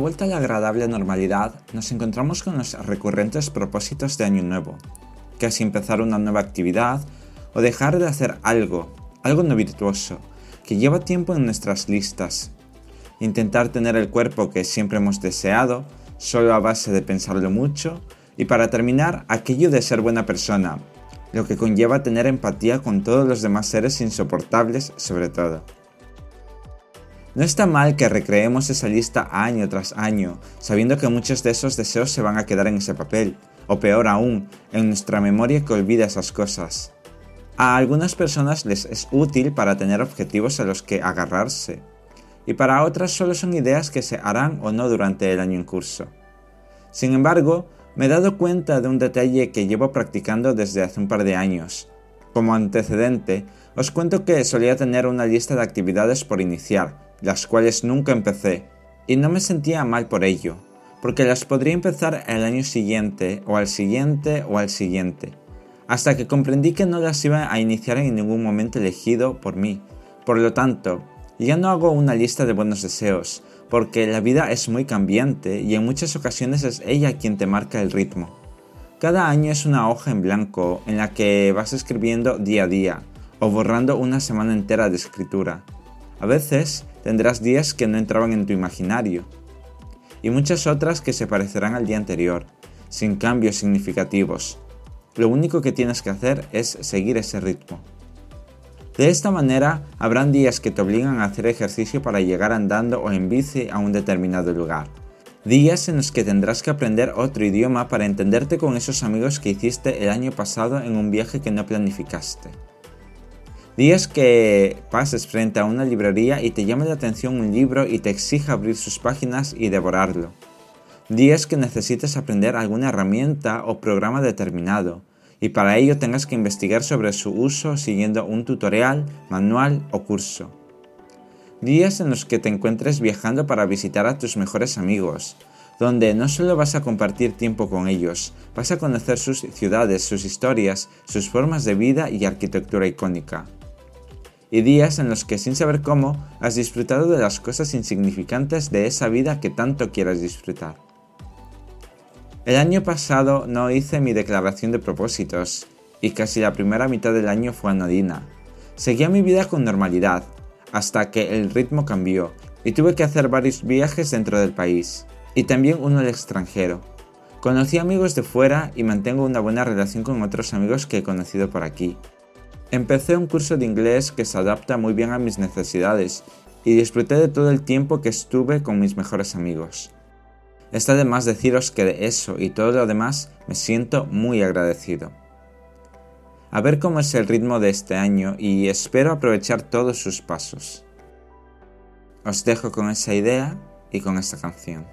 vuelta a la agradable normalidad, nos encontramos con los recurrentes propósitos de Año Nuevo, casi empezar una nueva actividad o dejar de hacer algo, algo no virtuoso, que lleva tiempo en nuestras listas. Intentar tener el cuerpo que siempre hemos deseado, solo a base de pensarlo mucho, y para terminar, aquello de ser buena persona, lo que conlleva tener empatía con todos los demás seres insoportables sobre todo. No está mal que recreemos esa lista año tras año, sabiendo que muchos de esos deseos se van a quedar en ese papel, o peor aún, en nuestra memoria que olvida esas cosas. A algunas personas les es útil para tener objetivos a los que agarrarse, y para otras solo son ideas que se harán o no durante el año en curso. Sin embargo, me he dado cuenta de un detalle que llevo practicando desde hace un par de años. Como antecedente, os cuento que solía tener una lista de actividades por iniciar, las cuales nunca empecé, y no me sentía mal por ello, porque las podría empezar el año siguiente, o al siguiente, o al siguiente, hasta que comprendí que no las iba a iniciar en ningún momento elegido por mí. Por lo tanto, ya no hago una lista de buenos deseos, porque la vida es muy cambiante y en muchas ocasiones es ella quien te marca el ritmo. Cada año es una hoja en blanco en la que vas escribiendo día a día, o borrando una semana entera de escritura. A veces tendrás días que no entraban en tu imaginario, y muchas otras que se parecerán al día anterior, sin cambios significativos. Lo único que tienes que hacer es seguir ese ritmo. De esta manera, habrán días que te obligan a hacer ejercicio para llegar andando o en bici a un determinado lugar. Días en los que tendrás que aprender otro idioma para entenderte con esos amigos que hiciste el año pasado en un viaje que no planificaste. Días que pases frente a una librería y te llame la atención un libro y te exija abrir sus páginas y devorarlo. Días que necesites aprender alguna herramienta o programa determinado y para ello tengas que investigar sobre su uso siguiendo un tutorial, manual o curso. Días en los que te encuentres viajando para visitar a tus mejores amigos, donde no solo vas a compartir tiempo con ellos, vas a conocer sus ciudades, sus historias, sus formas de vida y arquitectura icónica y días en los que sin saber cómo has disfrutado de las cosas insignificantes de esa vida que tanto quieras disfrutar. El año pasado no hice mi declaración de propósitos y casi la primera mitad del año fue anodina. Seguía mi vida con normalidad, hasta que el ritmo cambió y tuve que hacer varios viajes dentro del país, y también uno al extranjero. Conocí amigos de fuera y mantengo una buena relación con otros amigos que he conocido por aquí, Empecé un curso de inglés que se adapta muy bien a mis necesidades y disfruté de todo el tiempo que estuve con mis mejores amigos. Está de más deciros que de eso y todo lo demás me siento muy agradecido. A ver cómo es el ritmo de este año y espero aprovechar todos sus pasos. Os dejo con esa idea y con esta canción.